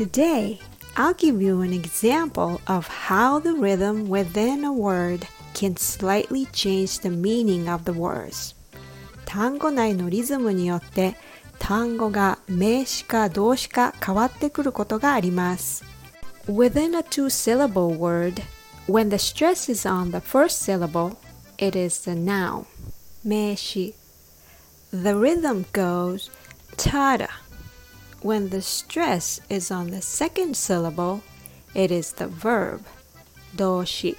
Today, I'll give you an example of how the rhythm within a word can slightly change the meaning of the words. 単語内のリズムによって単語が名詞か動詞か変わってくることがあります。Within a two-syllable word, when the stress is on the first syllable, it is the noun. 名詞 The rhythm goes tada. When the stress is on the second syllable, it is the verb 動詞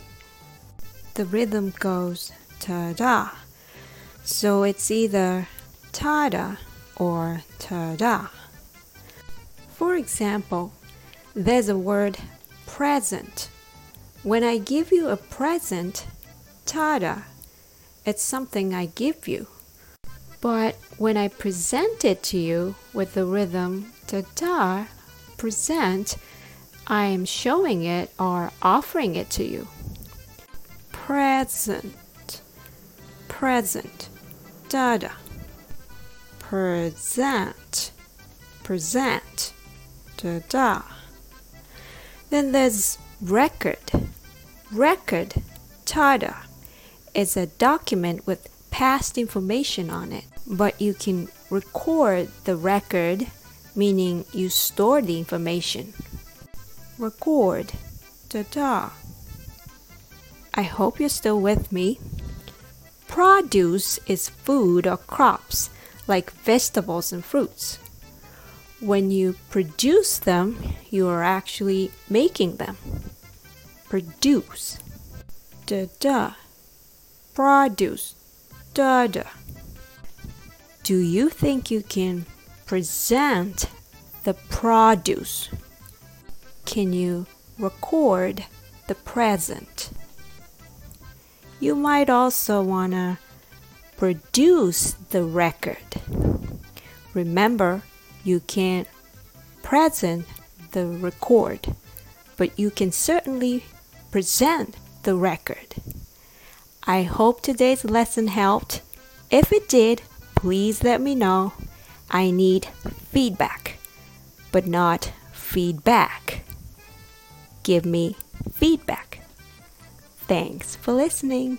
The rhythm goes tada. So it's either tada or tada. For example, there's a word present. When I give you a present, tada, it's something I give you. But when I present it to you with the rhythm tada, present, I am showing it or offering it to you. Present, present, da tada present, present, da da. Then there's record. Record, ta da. It's a document with past information on it, but you can record the record, meaning you store the information. Record, da da. I hope you're still with me. Produce is food or crops like vegetables and fruits. When you produce them, you are actually making them. Produce. Da da. Produce. Da. Do you think you can present the produce? Can you record the present? You might also want to produce the record. Remember, you can't present the record, but you can certainly present the record. I hope today's lesson helped. If it did, please let me know. I need feedback, but not feedback. Give me feedback. Thanks for listening.